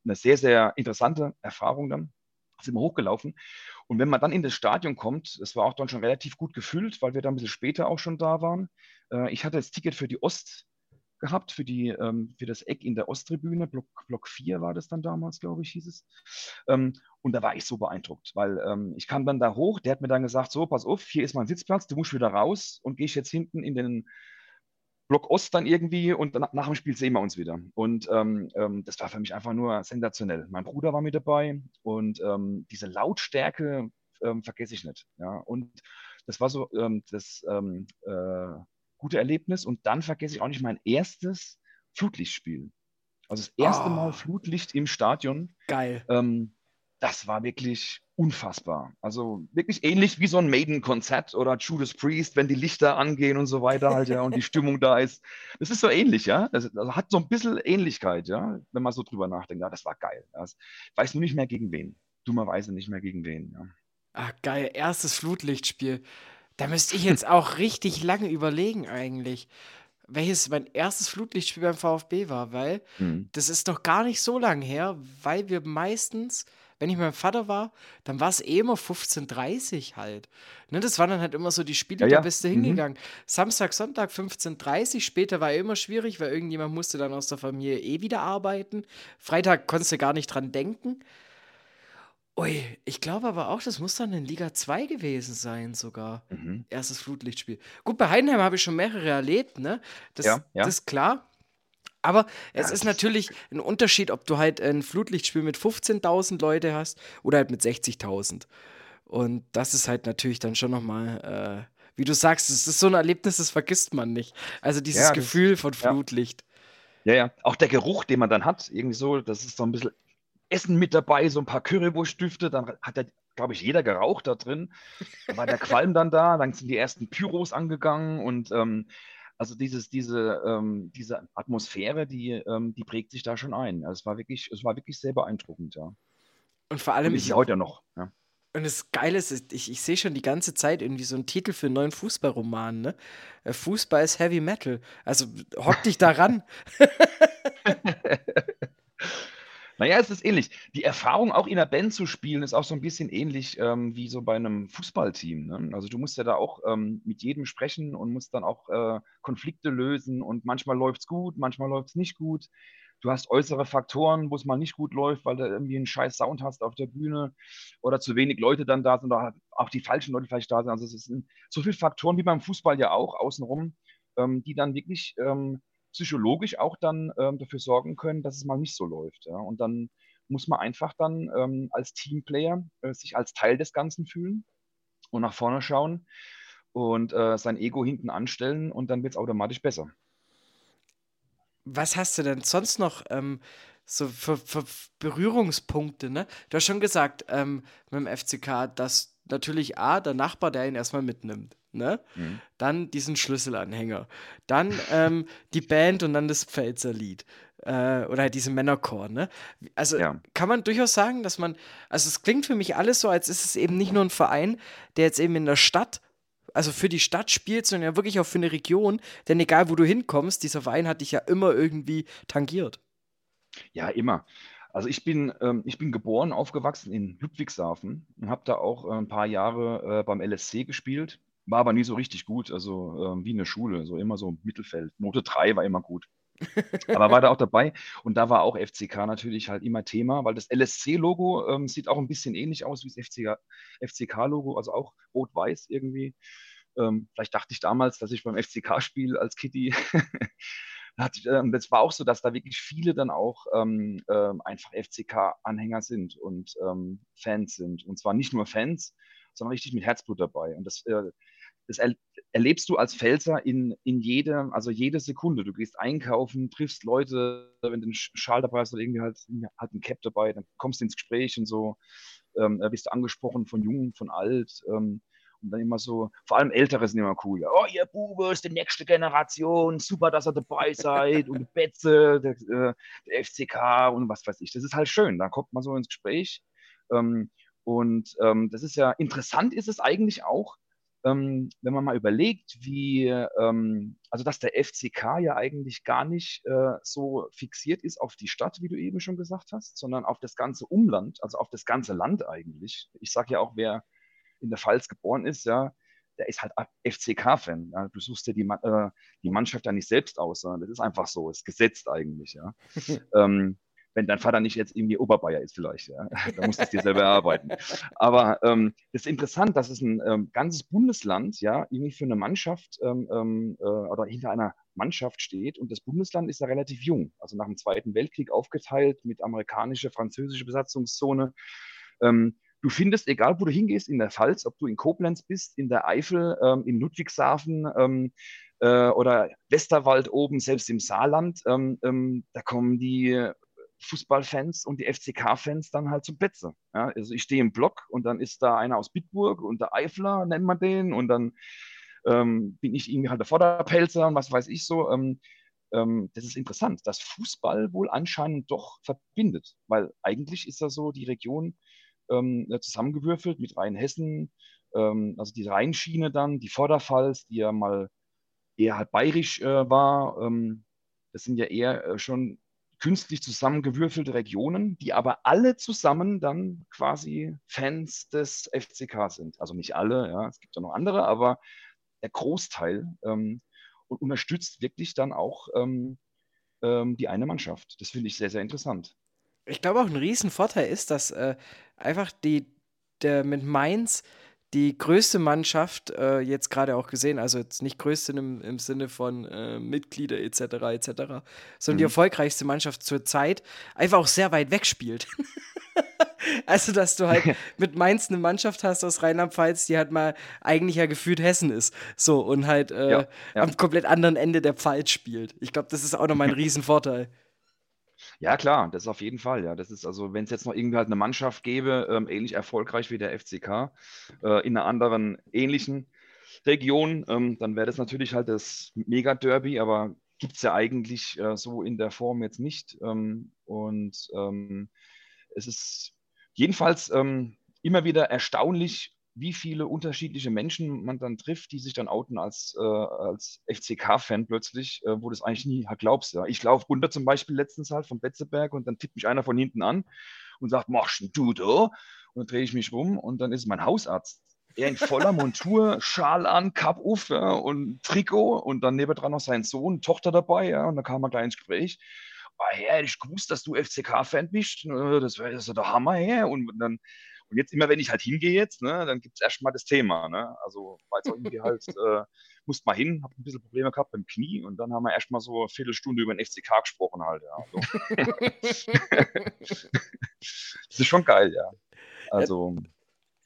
S2: eine sehr, sehr interessante Erfahrung dann. Sind wir hochgelaufen. Und wenn man dann in das Stadion kommt, es war auch dann schon relativ gut gefüllt, weil wir da ein bisschen später auch schon da waren. Äh, ich hatte das Ticket für die Ost gehabt, für, die, ähm, für das Eck in der Osttribüne. Block, Block 4 war das dann damals, glaube ich, hieß es. Ähm, und da war ich so beeindruckt, weil ähm, ich kam dann da hoch, der hat mir dann gesagt, so, pass auf, hier ist mein Sitzplatz, du musst wieder raus und gehe ich jetzt hinten in den Block Ost dann irgendwie und dann, nach dem Spiel sehen wir uns wieder. Und ähm, ähm, das war für mich einfach nur sensationell. Mein Bruder war mit dabei und ähm, diese Lautstärke ähm, vergesse ich nicht. Ja? Und das war so ähm, das ähm, äh, gute Erlebnis. Und dann vergesse ich auch nicht mein erstes Flutlichtspiel. Also das erste
S1: Oh.
S2: Mal Flutlicht im Stadion.
S1: Geil.
S2: Ähm, das war wirklich unfassbar. Also wirklich ähnlich wie so ein Maiden-Konzert oder Judas Priest, wenn die Lichter angehen und so weiter halt, ja, und die Stimmung da ist. Das ist so ähnlich, ja. Das, das hat so ein bisschen Ähnlichkeit, ja, wenn man so drüber nachdenkt. Ja, das war geil. Das, ich weiß nur nicht mehr gegen wen. Dummerweise nicht mehr gegen wen, ja.
S1: Ah, geil. Erstes Flutlichtspiel. Da müsste ich jetzt auch richtig lange überlegen, eigentlich, welches mein erstes Flutlichtspiel beim VfB war, weil
S2: Mhm.
S1: das ist noch gar nicht so lang her, weil wir meistens, wenn ich mit meinem Vater war, dann war es eh immer 15.30 halt. Ne, das waren dann halt immer so die Spiele,
S2: Ja,
S1: da bist du
S2: Mhm.
S1: hingegangen. Samstag, Sonntag 15.30 später war immer schwierig, weil irgendjemand musste dann aus der Familie eh wieder arbeiten. Freitag konntest du gar nicht dran denken. Ui, ich glaube aber auch, das muss dann in Liga 2 gewesen sein sogar.
S2: Mhm.
S1: Erstes Flutlichtspiel. Gut, bei Heidenheim habe ich schon mehrere erlebt, ne? Das,
S2: Ja, ja.
S1: das ist klar. Aber es
S2: Ja,
S1: ist natürlich ein Unterschied, ob du halt ein Flutlichtspiel mit 15.000 Leute hast oder halt mit 60.000. Und das ist halt natürlich dann schon nochmal, äh, wie du sagst, es ist so ein Erlebnis, das vergisst man nicht. Also dieses
S2: Ja, das-
S1: Gefühl von
S2: ja.
S1: Flutlicht.
S2: Ja, ja. Auch der Geruch, den man dann hat, irgendwie so, das ist so ein bisschen Essen mit dabei, so ein paar Currywurststifte, dann hat da, glaube ich, jeder geraucht da drin. Dann war der Qualm dann da, dann sind die ersten Pyros angegangen und ähm, also dieses, diese, ähm, diese Atmosphäre, die, ähm, die prägt sich da schon ein. Also es war wirklich, es war wirklich sehr beeindruckend, ja.
S1: Und vor
S2: Und
S1: allem,
S2: ist
S1: ich,
S2: ja heute noch. Ja.
S1: Und das Geile ist, ich, ich sehe schon die ganze Zeit irgendwie so einen Titel für einen neuen Fußballroman, ne? Äh, Fußball ist Heavy Metal. Also hock dich da ran. (laughs) (laughs)
S2: Naja, es ist ähnlich. Die Erfahrung, auch in der Band zu spielen, ist auch so ein bisschen ähnlich ähm, wie so bei einem Fußballteam. Ne? Also du musst ja da auch ähm, mit jedem sprechen und musst dann auch äh, Konflikte lösen und manchmal läuft es gut, manchmal läuft es nicht gut. Du hast äußere Faktoren, wo es mal nicht gut läuft, weil du irgendwie einen scheiß Sound hast auf der Bühne oder zu wenig Leute dann da sind oder auch die falschen Leute vielleicht da sind. Also es sind so viele Faktoren wie beim Fußball ja auch außenrum, ähm, die dann wirklich ähm, psychologisch auch dann ähm, dafür sorgen können, dass es mal nicht so läuft. Ja? Und dann muss man einfach dann ähm, als Teamplayer äh, sich als Teil des Ganzen fühlen und nach vorne schauen und äh, sein Ego hinten anstellen und dann wird es automatisch besser.
S1: Was hast du denn sonst noch ähm, so für, für Berührungspunkte, ne? Du hast schon gesagt, ähm, mit dem FCK, dass natürlich A, der Nachbar, der ihn erstmal mitnimmt, ne?
S2: Mhm.
S1: Dann diesen Schlüsselanhänger. Dann ähm, (laughs) die Band und dann das Pfälzer Lied. Äh, oder halt diese Männerchor, ne? Also
S2: Ja.
S1: kann man durchaus sagen, dass man, also es klingt für mich alles so, als ist es eben nicht nur ein Verein, der jetzt eben in der Stadt, also für die Stadt spielt, sondern ja wirklich auch für eine Region. Denn egal, wo du hinkommst, dieser Verein hat dich ja immer irgendwie tangiert.
S2: Ja, immer. Also ich bin, ähm, ich bin geboren, aufgewachsen in Ludwigshafen und habe da auch äh, ein paar Jahre äh, beim LSC gespielt, war aber nie so richtig gut, also ähm, wie in der Schule, so immer so Mittelfeld. Note 3 war immer gut. Aber war da auch dabei und da war auch FCK natürlich halt immer Thema, weil das LSC-Logo ähm, sieht auch ein bisschen ähnlich aus wie das FCK-Logo, also auch rot-weiß irgendwie. Ähm, vielleicht dachte ich damals, dass ich beim FCK spiele als Kitty. (laughs) Ähm, das war auch so, dass da wirklich viele dann auch ähm, äh, einfach FCK-Anhänger sind und ähm, Fans sind. Und zwar nicht nur Fans, sondern richtig mit Herzblut dabei. Und das, äh, das er, erlebst du als Pfälzer in, in jede, also jede Sekunde. Du gehst einkaufen, triffst Leute, wenn du einen Schal dabei hast oder irgendwie halt, halt ein Cap dabei, dann kommst du ins Gespräch und so, ähm, bist du angesprochen von Jung, von Alt. Ähm, und dann immer so, vor allem Ältere sind immer cool. Oh, ihr Bube ist die nächste Generation, super, dass ihr dabei seid und Betze, der, äh, der, FCK und was weiß ich. Das ist halt schön. Da kommt man so ins Gespräch. Ähm, und ähm, das ist ja interessant, ist es eigentlich auch, ähm, wenn man mal überlegt, wie, ähm, also dass der FCK ja eigentlich gar nicht äh, so fixiert ist auf die Stadt, wie du eben schon gesagt hast, sondern auf das ganze Umland, also auf das ganze Land eigentlich. Ich sage ja auch, wer in der Pfalz geboren ist, ja, der ist halt FCK-Fan. Ja. Du suchst dir die, äh, die Mannschaft ja nicht selbst aus, sondern das ist einfach so, ist gesetzt eigentlich. Ja. (laughs) ähm, wenn dein Vater nicht jetzt irgendwie Oberbayer ist vielleicht, ja, (laughs) dann musst du es dir selber erarbeiten. Aber ähm, ist interessant, dass es ein ähm, ganzes Bundesland ja irgendwie für eine Mannschaft ähm, ähm, äh, oder hinter einer Mannschaft steht und das Bundesland ist ja relativ jung, also nach dem Zweiten Weltkrieg aufgeteilt mit amerikanischer, französischer Besatzungszone. Ähm, Du findest, egal wo du hingehst, in der Pfalz, ob du in Koblenz bist, in der Eifel, ähm, in Ludwigshafen ähm, äh, oder Westerwald oben, selbst im Saarland, ähm, ähm da kommen die Fußballfans und die FCK-Fans dann halt zum Betze. Ja, also ich stehe im Block und dann ist da einer aus Bitburg und der Eifler, nennt man den, und dann ähm, bin ich irgendwie halt der Vorderpelzer und was weiß ich so. Ähm, ähm, das ist interessant, dass Fußball wohl anscheinend doch verbindet, weil eigentlich ist ja so die Region ähm, äh, zusammengewürfelt mit Rheinhessen, ähm, also die Rheinschiene dann, die Vorderpfalz, die ja mal eher halt bayerisch äh, war. Ähm, das sind ja eher äh, schon künstlich zusammengewürfelte Regionen, die aber alle zusammen dann quasi Fans des FCK sind. Also nicht alle, ja, es gibt ja noch andere, aber der Großteil ähm, und unterstützt wirklich dann auch ähm, ähm, die eine Mannschaft. Das finde ich sehr, sehr interessant.
S1: Ich glaube auch ein Riesenvorteil ist, dass äh, einfach die, der mit Mainz die größte Mannschaft, äh, jetzt gerade auch gesehen, also jetzt nicht größte im, im Sinne von äh, Mitglieder etc. etc., sondern mhm. die erfolgreichste Mannschaft zur Zeit einfach auch sehr weit weg spielt. (laughs) also, dass du halt (laughs) mit Mainz eine Mannschaft hast aus Rheinland-Pfalz, die halt mal eigentlich ja gefühlt Hessen ist. So, und halt äh, ja, ja. am komplett anderen Ende der Pfalz spielt. Ich glaube, das ist auch nochmal ein (laughs) Riesenvorteil.
S2: Ja, klar, das ist auf jeden Fall, ja. Das ist also, wenn es jetzt noch irgendwie halt eine Mannschaft gäbe, ähm, ähnlich erfolgreich wie der FCK, äh, in einer anderen ähnlichen Region, ähm, dann wäre das natürlich halt das Mega-Derby, aber gibt es ja eigentlich äh, so in der Form jetzt nicht. Ähm, und ähm, es ist jedenfalls ähm, immer wieder erstaunlich, wie viele unterschiedliche Menschen man dann trifft, die sich dann outen als, äh, als FCK-Fan plötzlich, äh, wo du es eigentlich nie glaubst. Ja. Ich laufe runter zum Beispiel letztens halt vom Betzeberg und dann tippt mich einer von hinten an und sagt, machst du da? Und dann drehe ich mich rum und dann ist mein Hausarzt. Er in voller Montur, Schal an, Kapp auf ja, und Trikot und dann nebendran noch sein Sohn, Tochter dabei, ja, und dann kam er gleich ins Gespräch. Ah, ja, ich gewusst, dass du FCK-Fan bist. Das wäre so der Hammer her. Und dann und jetzt immer, wenn ich halt hingehe jetzt, ne, dann gibt es erstmal das Thema. Ne? Also weil es irgendwie halt, (laughs) äh, musste mal hin, habe ein bisschen Probleme gehabt beim Knie und dann haben wir erstmal so eine Viertelstunde über den FCK gesprochen halt. Ja. Also. (laughs) das ist schon geil, ja. Also.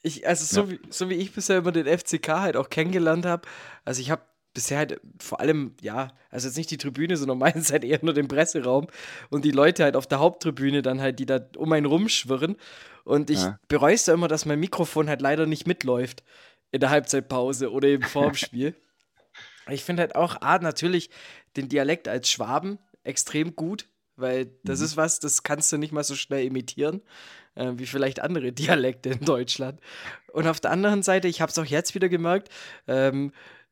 S1: Ich, also so, ja. wie, so wie ich bisher über den FCK halt auch kennengelernt habe, also ich habe bisher halt vor allem, ja, also jetzt nicht die Tribüne, sondern (laughs) meistens halt eher nur den Presseraum und die Leute halt auf der Haupttribüne dann halt, die da um einen rumschwirren. Und ich ja. bereue es da immer, dass mein Mikrofon halt leider nicht mitläuft in der Halbzeitpause oder im Formspiel. (laughs) ich finde halt auch, A, natürlich den Dialekt als Schwaben extrem gut, weil das mhm. ist was, das kannst du nicht mal so schnell imitieren, äh, wie vielleicht andere (laughs) Dialekte in Deutschland. Und auf der anderen Seite, ich habe es auch jetzt wieder gemerkt, ähm,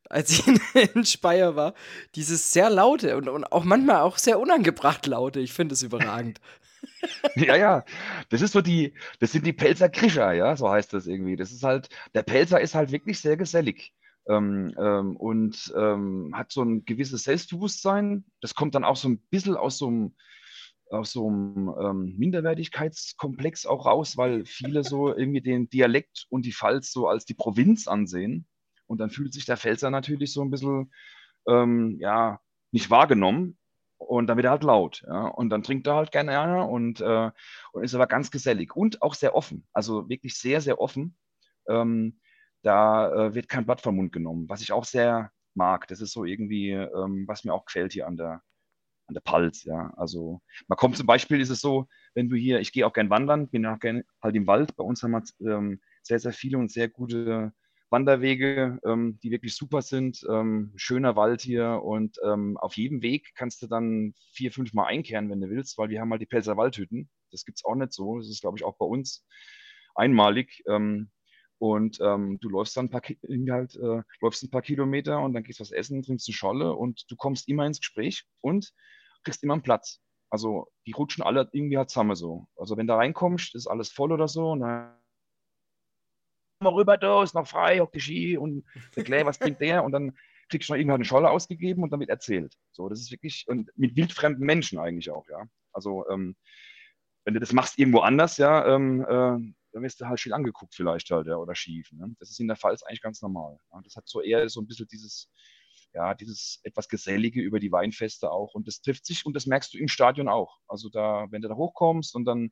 S1: als ich in, (laughs) in Speyer war, dieses sehr laute und, und auch manchmal auch sehr unangebracht laute. Ich finde es überragend. (laughs)
S2: Ja, ja, das ist so die, das sind die Pelzer Krischer, ja, so heißt das irgendwie. Das ist halt, der Pelzer ist halt wirklich sehr gesellig. Ähm, ähm, und ähm, hat so ein gewisses Selbstbewusstsein. Das kommt dann auch so ein bisschen aus so einem, aus so einem ähm, Minderwertigkeitskomplex auch raus, weil viele so irgendwie den Dialekt und die Pfalz so als die Provinz ansehen. Und dann fühlt sich der Pfälzer natürlich so ein bisschen, ähm, ja, nicht wahrgenommen. Und dann wird er halt laut. Ja? Und dann trinkt er halt gerne ja, und, äh, und ist aber ganz gesellig und auch sehr offen. Also wirklich sehr, sehr offen. Ähm, da äh, wird kein Blatt vom Mund genommen, was ich auch sehr mag. Das ist so irgendwie, ähm, was mir auch gefällt hier an der, an der Palz, ja. Also man kommt zum Beispiel, ist es so, wenn du hier, ich gehe auch gern wandern, bin auch gerne halt im Wald. Bei uns haben wir ähm, sehr, sehr viele und sehr gute Wanderwege, ähm, die wirklich super sind. Ähm, schöner Wald hier und ähm, auf jedem Weg kannst du dann vier, fünf Mal einkehren, wenn du willst, weil wir haben halt die Pelzer Waldhütten. Das gibt es auch nicht so. Das ist, glaube ich, auch bei uns einmalig. Ähm, und ähm, du läufst dann ein paar, halt, äh, läufst ein paar Kilometer und dann gehst du was essen, trinkst eine Scholle und du kommst immer ins Gespräch und kriegst immer einen Platz. Also die rutschen alle irgendwie halt zusammen so. Also wenn du reinkommst, ist alles voll oder so und dann mal rüber da, ist noch frei, auf die Ski und erklär, was trinkt der und dann kriegst du noch irgendwann eine Scholle ausgegeben und wird erzählt. So, das ist wirklich, und mit wildfremden Menschen eigentlich auch, ja. Also ähm, wenn du das machst irgendwo anders, ja, ähm, äh, dann wirst du halt schief angeguckt vielleicht halt, ja, oder schief. Ne? Das ist in der Pfalz eigentlich ganz normal. Ja? Das hat so eher so ein bisschen dieses, ja, dieses etwas Gesellige über die Weinfeste auch. Und das trifft sich und das merkst du im Stadion auch. Also da, wenn du da hochkommst und dann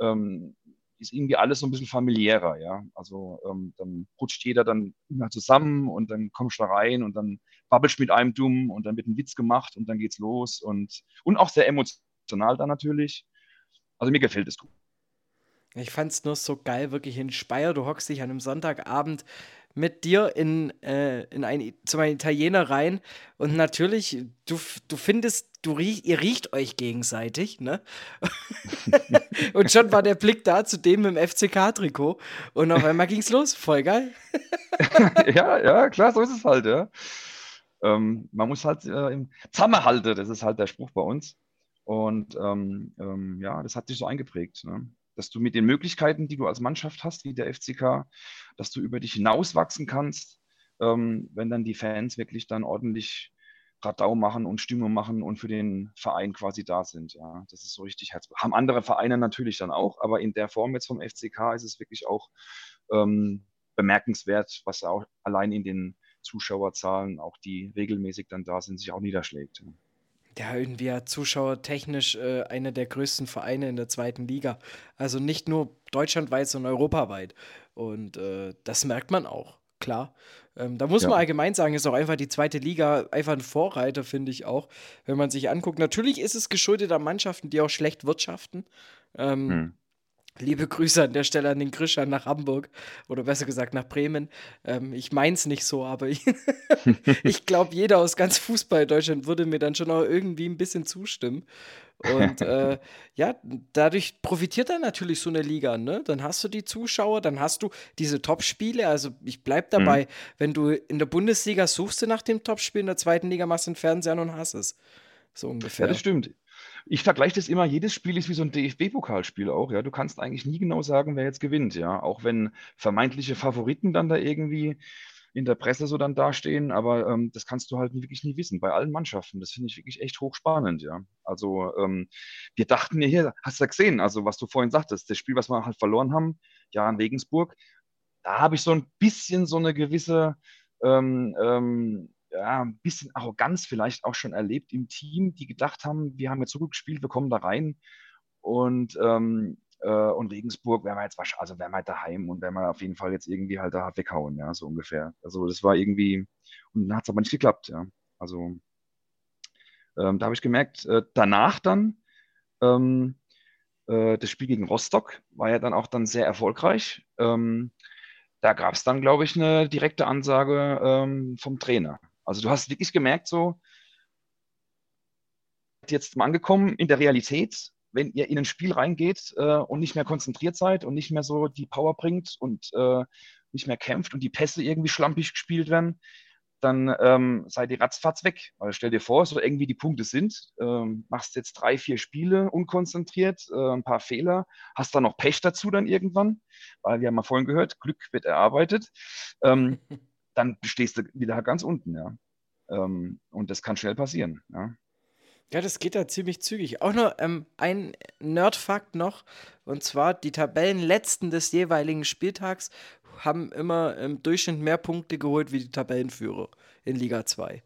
S2: ähm, ist irgendwie alles so ein bisschen familiärer, ja. Also ähm, dann rutscht jeder dann immer zusammen und dann kommst du da rein und dann babbelst mit einem dumm und dann wird ein Witz gemacht und dann geht's los und, und auch sehr emotional dann natürlich. Also mir gefällt es gut.
S1: Ich fand es nur so geil, wirklich in Speyer. Du hockst dich an einem Sonntagabend mit dir in, äh, in ein, zu einem Italiener rein und natürlich, du, du findest, du riech, ihr riecht euch gegenseitig, ne? (laughs) und schon war der Blick da zu dem im FCK-Trikot und auf einmal ging's los. Voll geil. (laughs)
S2: ja, ja, klar, so ist es halt, ja. Ähm, man muss halt äh, im Zusammenhalten, das ist halt der Spruch bei uns. Und ähm, ähm, ja, das hat sich so eingeprägt. Ne? Dass du mit den Möglichkeiten, die du als Mannschaft hast, wie der FCK, dass du über dich hinauswachsen kannst, ähm, wenn dann die Fans wirklich dann ordentlich Radau machen und Stimmung machen und für den Verein quasi da sind. Ja, das ist so richtig Herz. Haben andere Vereine natürlich dann auch, aber in der Form jetzt vom FCK ist es wirklich auch ähm, bemerkenswert, was auch allein in den Zuschauerzahlen, auch die regelmäßig dann da sind, sich auch niederschlägt. Ja
S1: ja, irgendwie zuschauertechnisch äh, einer der größten Vereine in der zweiten Liga. Also nicht nur deutschlandweit, sondern europaweit. Und äh, das merkt man auch, klar. Ähm, da muss ja. man allgemein sagen, ist auch einfach die zweite Liga einfach ein Vorreiter, finde ich auch, wenn man sich anguckt. Natürlich ist es geschuldet an Mannschaften, die auch schlecht wirtschaften. Ähm, hm. Liebe Grüße an der Stelle an den Grischer nach Hamburg oder besser gesagt nach Bremen. Ähm, ich es nicht so, aber (laughs) ich, ich glaube, jeder aus ganz Fußball Deutschland würde mir dann schon auch irgendwie ein bisschen zustimmen. Und (laughs) äh, ja, dadurch profitiert dann natürlich so eine Liga, ne? Dann hast du die Zuschauer, dann hast du diese Topspiele. Also ich bleib dabei, mhm. wenn du in der Bundesliga suchst du nach dem Topspiel, in der zweiten Liga machst du den Fernseher und hast es. So ungefähr.
S2: Ja, das stimmt ich vergleiche das immer, jedes Spiel ist wie so ein DFB-Pokalspiel auch, ja. Du kannst eigentlich nie genau sagen, wer jetzt gewinnt, ja. Auch wenn vermeintliche Favoriten dann da irgendwie in der Presse so dann dastehen, aber ähm, das kannst du halt wirklich nie wissen, bei allen Mannschaften. Das finde ich wirklich echt hochspannend, ja. Also ähm, wir dachten ja hier, hast du ja gesehen, also was du vorhin sagtest, das Spiel, was wir halt verloren haben, ja, in Regensburg, da habe ich so ein bisschen so eine gewisse ähm, ähm ja, ein bisschen Arroganz vielleicht auch schon erlebt im Team, die gedacht haben, wir haben jetzt so gut gespielt, wir kommen da rein und, ähm, äh, und Regensburg werden wir jetzt wahrscheinlich, also werden wir daheim und werden wir auf jeden Fall jetzt irgendwie halt da weghauen, ja, so ungefähr. Also das war irgendwie, und dann hat es aber nicht geklappt, ja. Also ähm, da habe ich gemerkt, äh, danach dann, ähm, äh, das Spiel gegen Rostock war ja dann auch dann sehr erfolgreich. Ähm, da gab es dann, glaube ich, eine direkte Ansage ähm, vom Trainer. Also du hast wirklich gemerkt, so jetzt mal angekommen in der Realität, wenn ihr in ein Spiel reingeht äh, und nicht mehr konzentriert seid und nicht mehr so die Power bringt und äh, nicht mehr kämpft und die Pässe irgendwie schlampig gespielt werden, dann ähm, seid ihr ratzfatz weg. Weil stell dir vor, so irgendwie die Punkte sind, ähm, machst jetzt drei, vier Spiele unkonzentriert, äh, ein paar Fehler, hast dann noch Pech dazu dann irgendwann, weil wir haben ja vorhin gehört, Glück wird erarbeitet. Ähm, (laughs) dann stehst du wieder ganz unten, ja. Ähm, und das kann schnell passieren, ja.
S1: Ja, das geht da ziemlich zügig. Auch noch ähm, ein Nerdfakt noch, und zwar die Tabellenletzten des jeweiligen Spieltags haben immer im Durchschnitt mehr Punkte geholt wie die Tabellenführer in Liga 2.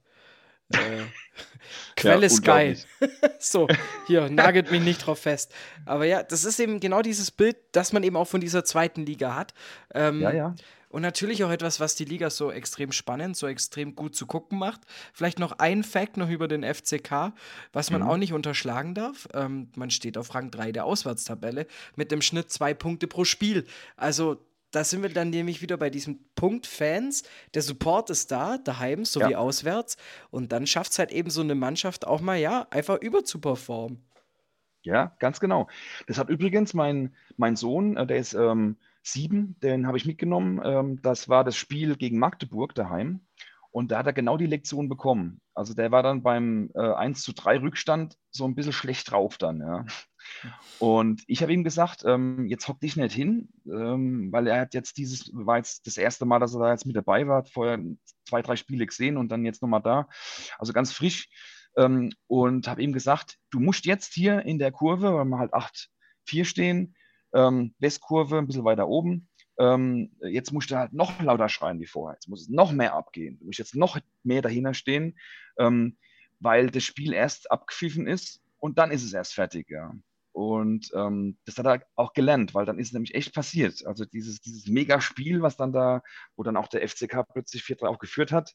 S1: Äh, (laughs) Quelle
S2: Ja,
S1: Sky. (laughs) so, hier, nagelt mich nicht drauf fest. Aber ja, das ist eben genau dieses Bild, das man eben auch von dieser zweiten Liga hat. Ähm,
S2: Ja, ja.
S1: Und natürlich auch etwas, was die Liga so extrem spannend, so extrem gut zu gucken macht. Vielleicht noch ein Fact noch über den FCK, was man
S2: Mhm.
S1: auch nicht unterschlagen darf. Ähm, man steht auf Rang 3 der Auswärtstabelle mit dem Schnitt zwei Punkte pro Spiel. Also da sind wir dann nämlich wieder bei diesem Punkt Fans. Der Support ist da, daheim sowie
S2: Ja.
S1: auswärts. Und dann schafft es halt eben so eine Mannschaft auch mal, ja, einfach über zu performen.
S2: Ja, ganz genau. Das hat übrigens mein, mein Sohn, äh, der ist ähm, sieben, den habe ich mitgenommen. Ähm, das war das Spiel gegen Magdeburg daheim. Und da hat er genau die Lektion bekommen. Also der war dann beim äh, 1 zu 3 Rückstand so ein bisschen schlecht drauf dann, ja. Und ich habe ihm gesagt, ähm, jetzt hock dich nicht hin, ähm, weil er hat jetzt dieses, war jetzt das erste Mal, dass er da jetzt mit dabei war, vorher zwei, drei Spiele gesehen und dann jetzt nochmal da. Also ganz frisch. Ähm, und habe ihm gesagt, du musst jetzt hier in der Kurve, weil wir halt 8-4 stehen, ähm, Westkurve ein bisschen weiter oben, ähm, jetzt musst du halt noch lauter schreien wie vorher. Jetzt muss es noch mehr abgehen. Du musst jetzt noch mehr dahinter stehen, ähm, weil das Spiel erst abgepfiffen ist und dann ist es erst fertig, ja. Und ähm, das hat er auch gelernt, weil dann ist es nämlich echt passiert. Also dieses, dieses Megaspiel, was dann da, wo dann auch der FCK plötzlich 4-3 auch geführt hat,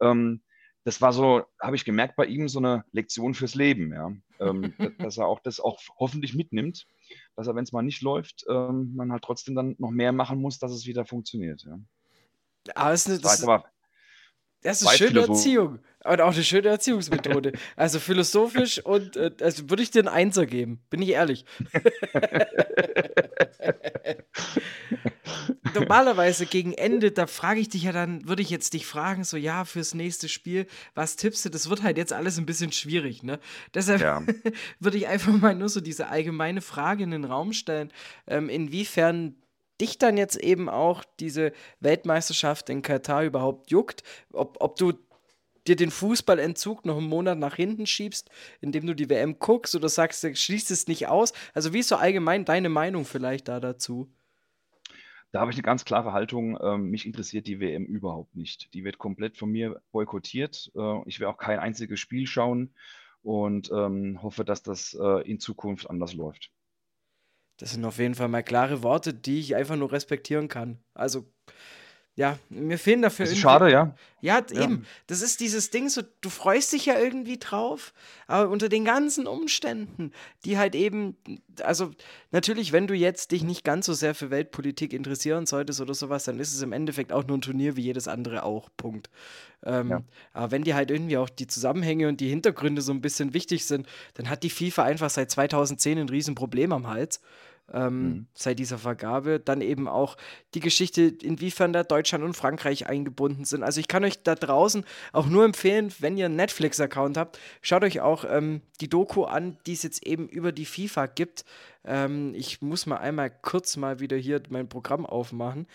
S2: ähm, das war so, habe ich gemerkt bei ihm, so eine Lektion fürs Leben, ja. Ähm, (laughs) dass er auch das auch hoffentlich mitnimmt, dass er, wenn es mal nicht läuft, ähm, man halt trotzdem dann noch mehr machen muss, dass es wieder funktioniert. Ja.
S1: Aber es ist, eine,
S2: Das
S1: das, das ist
S2: weit
S1: schöne Erziehung. Und auch eine schöne Erziehungsmethode. also philosophisch und äh, also würde ich dir einen Einser geben, bin ich ehrlich. (laughs) Normalerweise gegen Ende, da frage ich dich ja dann, würde ich jetzt dich fragen, so ja, fürs nächste Spiel, was tippst du? Das wird halt jetzt alles ein bisschen schwierig, ne? Deshalb
S2: Ja. (laughs)
S1: würde ich einfach mal nur so diese allgemeine Frage in den Raum stellen, ähm, inwiefern dich dann jetzt eben auch diese Weltmeisterschaft in Katar überhaupt juckt, ob, ob du dir den Fußballentzug noch einen Monat nach hinten schiebst, indem du die WM guckst oder sagst, schließt es nicht aus. Also wie ist so allgemein deine Meinung vielleicht da dazu?
S2: Da habe ich eine ganz klare Haltung. Ähm, mich interessiert die WM überhaupt nicht. Die wird komplett von mir boykottiert. Äh, ich werde auch kein einziges Spiel schauen und ähm, hoffe, dass das äh, in Zukunft anders läuft.
S1: Das sind auf jeden Fall mal klare Worte, die ich einfach nur respektieren kann. Also, ja, mir fehlen dafür
S2: Das ist schade, ja.
S1: Ja,
S2: Ja.
S1: eben. Das ist dieses Ding, so, du freust dich ja irgendwie drauf, aber unter den ganzen Umständen, die halt eben, also natürlich, wenn du jetzt dich nicht ganz so sehr für Weltpolitik interessieren solltest oder sowas, dann ist es im Endeffekt auch nur ein Turnier wie jedes andere auch. Punkt. Ähm,
S2: Ja.
S1: Aber wenn dir halt irgendwie auch die Zusammenhänge und die Hintergründe so ein bisschen wichtig sind, dann hat die FIFA einfach seit 2010 ein Riesenproblem am Hals. Ähm,
S2: Mhm.
S1: seit dieser Vergabe. Dann eben auch die Geschichte, inwiefern da Deutschland und Frankreich eingebunden sind. Also ich kann euch da draußen auch nur empfehlen, wenn ihr einen Netflix-Account habt, schaut euch auch ähm, die Doku an, die es jetzt eben über die FIFA gibt. Ähm, ich muss mal einmal kurz mal wieder hier mein Programm aufmachen,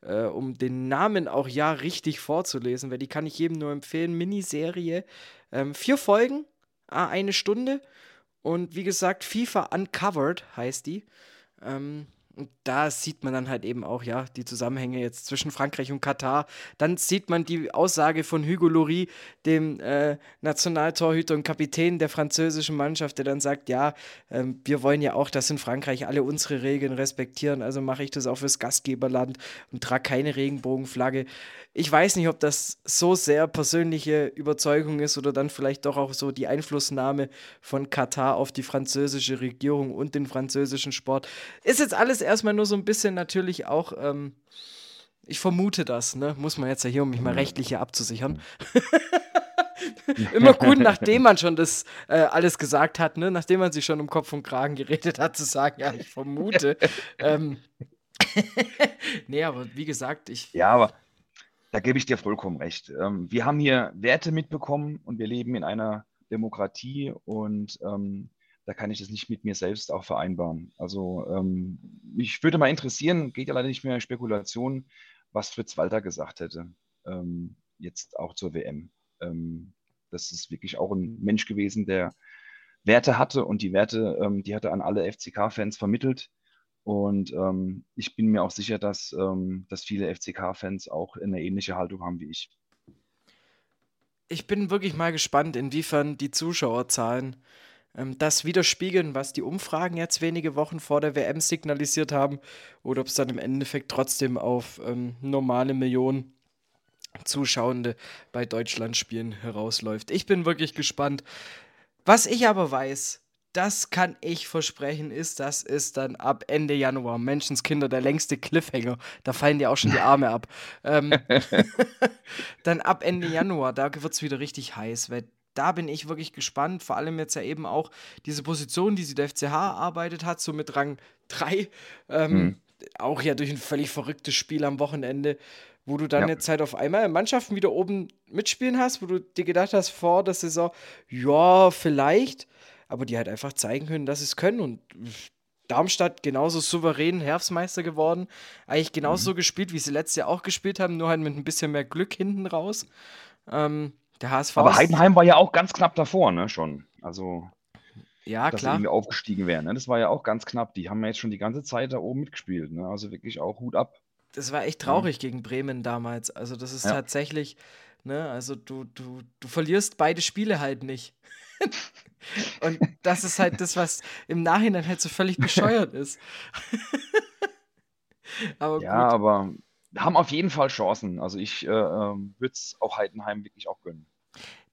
S1: äh, um den Namen auch ja richtig vorzulesen, weil die kann ich jedem nur empfehlen. Miniserie, ähm, vier Folgen, eine Stunde. Und wie gesagt, FIFA Uncovered heißt die. Ähm, und da sieht man dann halt eben auch, ja, die Zusammenhänge jetzt zwischen Frankreich und Katar. Dann sieht man die Aussage von Hugo Lloris, dem äh, Nationaltorhüter und Kapitän der französischen Mannschaft, der dann sagt, ja, ähm, wir wollen ja auch, dass in Frankreich alle unsere Regeln respektieren, also mache ich das auch fürs Gastgeberland und trage keine Regenbogenflagge. Ich weiß nicht, ob das so sehr persönliche Überzeugung ist oder dann vielleicht doch auch so die Einflussnahme von Katar auf die französische Regierung und den französischen Sport. Ist jetzt alles erstmal nur so ein bisschen natürlich auch, ähm, ich vermute das, ne? Muss man jetzt ja hier, um mich mal rechtlich hier abzusichern. (laughs) Immer gut, nachdem man schon das äh, alles gesagt hat, ne? nachdem man sich schon um Kopf und Kragen geredet hat, zu sagen, ja, ich vermute. (laughs) ähm, (laughs) nee, aber wie gesagt, ich.
S2: Ja, aber da gebe ich dir vollkommen recht. Ähm, wir haben hier Werte mitbekommen und wir leben in einer Demokratie und ähm, da kann ich das nicht mit mir selbst auch vereinbaren. Also ähm, mich würde mal interessieren, geht ja leider nicht mehr Spekulation, was Fritz Walter gesagt hätte. ähm, jetzt auch zur WM. Ähm, das ist wirklich auch ein Mensch gewesen, der Werte hatte und die Werte, ähm, die hat er an alle FCK-Fans vermittelt. Und ähm, ich bin mir auch sicher, dass, ähm, dass viele FCK-Fans auch eine ähnliche Haltung haben wie ich.
S1: Ich bin wirklich mal gespannt, inwiefern die Zuschauerzahlen ähm, das widerspiegeln, was die Umfragen jetzt wenige Wochen vor der WM signalisiert haben, oder ob es dann im Endeffekt trotzdem auf ähm, normale Millionen Zuschauende bei Deutschlandspielen herausläuft. Ich bin wirklich gespannt. Was ich aber weiß, das kann ich versprechen, ist, das ist dann ab Ende Januar. Menschenskinder, der längste Cliffhanger. Da fallen dir auch schon die Arme ab. Ähm, (laughs) dann ab Ende Januar, da wird es wieder richtig heiß, weil da bin ich wirklich gespannt. Vor allem jetzt ja eben auch diese Position, die sie der FCH erarbeitet hat, so mit Rang 3. Ähm, mhm. Auch ja durch ein völlig verrücktes Spiel am Wochenende wo du dann ja. jetzt halt auf einmal Mannschaften wieder oben mitspielen hast, wo du dir gedacht hast vor der Saison, ja, vielleicht, aber die halt einfach zeigen können, dass sie es können und Darmstadt genauso souverän Herbstmeister geworden, eigentlich genauso mhm. gespielt, wie sie letztes Jahr auch gespielt haben, nur halt mit ein bisschen mehr Glück hinten raus. Ähm, der HSV.
S2: Aber Heidenheim war ja auch ganz knapp davor, ne, schon. Also,
S1: ja,
S2: dass
S1: klar.
S2: irgendwie aufgestiegen wären. Ne? Das war ja auch ganz knapp. Die haben ja jetzt schon die ganze Zeit da oben mitgespielt. Ne? Also wirklich auch Hut ab
S1: das war echt traurig ja. gegen Bremen damals. Also, das ist ja. tatsächlich, ne, also du, du, du verlierst beide Spiele halt nicht. Und das ist halt das, was im Nachhinein halt so völlig bescheuert (laughs) ist. (laughs)
S2: aber ja, gut. aber haben auf jeden Fall Chancen. Also ich äh, ähm, würde es auch Heidenheim wirklich auch gönnen.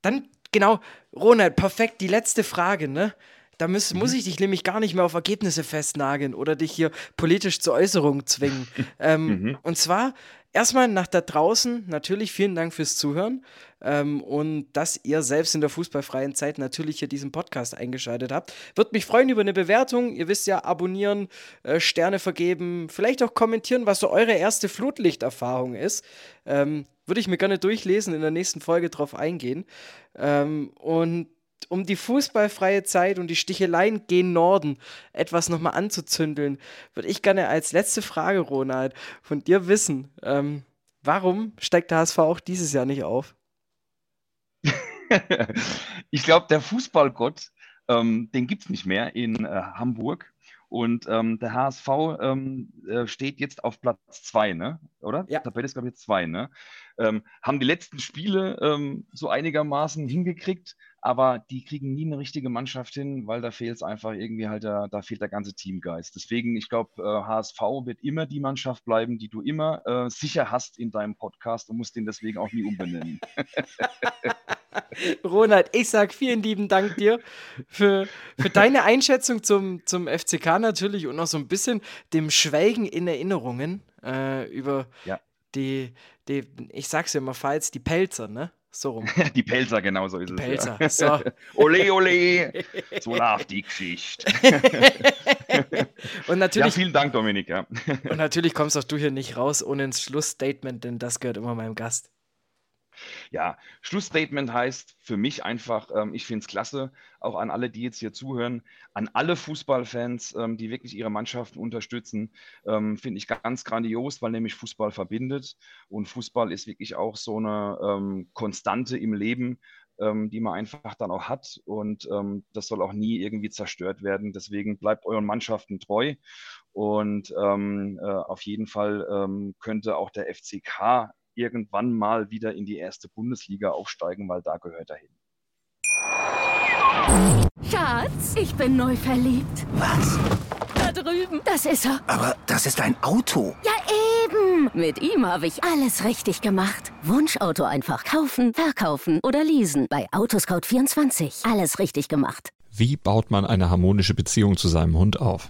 S1: Dann, genau, Ronald, perfekt, die letzte Frage, ne? Da muss, mhm. muss ich dich nämlich gar nicht mehr auf Ergebnisse festnageln oder dich hier politisch zur Äußerung zwingen. (laughs) ähm, mhm. Und zwar erstmal nach da draußen natürlich vielen Dank fürs Zuhören ähm, und dass ihr selbst in der fußballfreien Zeit natürlich hier diesen Podcast eingeschaltet habt. Würde mich freuen über eine Bewertung. Ihr wisst ja, abonnieren, äh, Sterne vergeben, vielleicht auch kommentieren, was so eure erste Flutlichterfahrung ist. Ähm, Würde ich mir gerne durchlesen, in der nächsten Folge drauf eingehen. Ähm, und um die fußballfreie Zeit und die Sticheleien gehen Norden etwas nochmal anzuzündeln, würde ich gerne als letzte Frage, Ronald, von dir wissen, ähm, warum steigt der HSV auch dieses Jahr nicht auf? (laughs)
S2: ich glaube, der Fußballgott, ähm, den gibt es nicht mehr in äh, Hamburg. Und ähm, der HSV ähm, äh, steht jetzt auf Platz 2, ne? Oder?
S1: Ja.
S2: Tabelle ist, glaube ich, 2, ne? Ähm, haben die letzten Spiele ähm, so einigermaßen hingekriegt, aber die kriegen nie eine richtige Mannschaft hin, weil da fehlt es einfach irgendwie halt, der, da fehlt der ganze Teamgeist. Deswegen, ich glaube, äh, HSV wird immer die Mannschaft bleiben, die du immer äh, sicher hast in deinem Podcast und musst den deswegen auch nie umbenennen. (laughs)
S1: Ronald, ich sage vielen lieben Dank dir für, für deine Einschätzung zum, zum FCK natürlich und auch so ein bisschen dem Schwelgen in Erinnerungen äh, über
S2: ja.
S1: Die, die, ich sag's ja mal falls, die Pelzer, ne? So rum. (laughs)
S2: die Pelzer, genau so ist
S1: die
S2: es.
S1: Pelzer, ja. (laughs) so.
S2: ole, ole, (laughs) so läuft die Geschichte.
S1: und natürlich,
S2: ja, vielen Dank, Dominik. Ja.
S1: und natürlich kommst auch du hier nicht raus ohne ein Schlussstatement, denn das gehört immer meinem Gast.
S2: Ja, Schlussstatement heißt für mich einfach, ähm, ich finde es klasse, auch an alle, die jetzt hier zuhören, an alle Fußballfans, ähm, die wirklich ihre Mannschaften unterstützen, ähm, finde ich ganz grandios, weil nämlich Fußball verbindet und Fußball ist wirklich auch so eine ähm, Konstante im Leben, ähm, die man einfach dann auch hat und ähm, das soll auch nie irgendwie zerstört werden. Deswegen bleibt euren Mannschaften treu und äh, auf jeden Fall könnte auch der FCK irgendwann mal wieder in die erste Bundesliga aufsteigen, weil da gehört er hin.
S3: Schatz, ich bin neu verliebt.
S4: Was?
S3: Da drüben. Das ist er.
S4: Aber das ist ein Auto.
S3: Ja, eben. Mit ihm habe ich alles richtig gemacht. Wunschauto einfach kaufen, verkaufen oder leasen. Bei Autoscout24. Alles richtig gemacht.
S5: Wie baut man eine harmonische Beziehung zu seinem Hund auf?